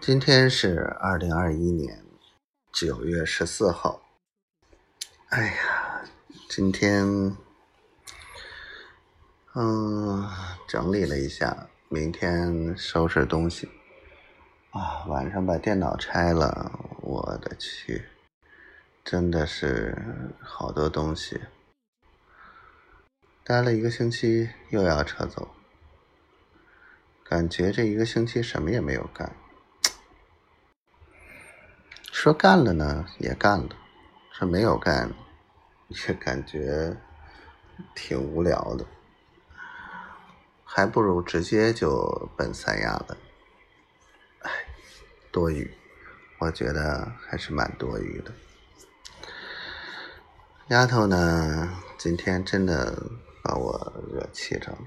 今天是二零二一年九月十四号。哎呀，今天嗯整理了一下，明天收拾东西啊。晚上把电脑拆了，我的去，真的是好多东西。待了一个星期，又要撤走，感觉这一个星期什么也没有干。说干了呢，也干了；说没有干，也感觉挺无聊的。还不如直接就奔三亚了。哎，多余，我觉得还是蛮多余的。丫头呢，今天真的把我惹气着了。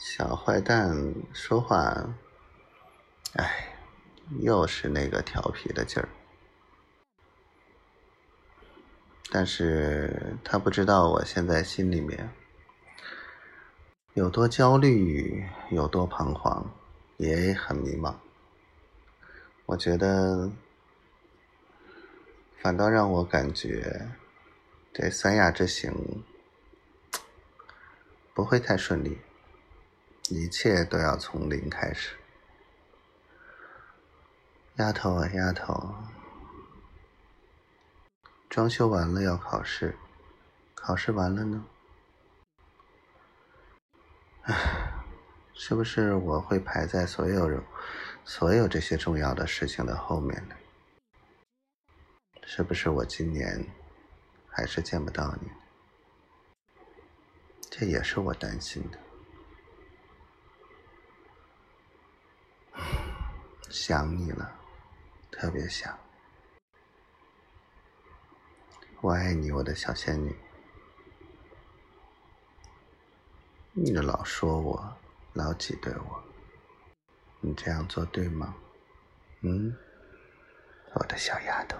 小坏蛋说话，哎。又是那个调皮的劲儿，但是他不知道我现在心里面有多焦虑，有多彷徨，也很迷茫。我觉得，反倒让我感觉这三亚之行不会太顺利，一切都要从零开始。丫头啊，丫头，装修完了要考试，考试完了呢？唉，是不是我会排在所有人、所有这些重要的事情的后面呢？是不是我今年还是见不到你？这也是我担心的。想你了。特别想，我爱你，我的小仙女。你老说我，老挤兑我，你这样做对吗？嗯，我的小丫头。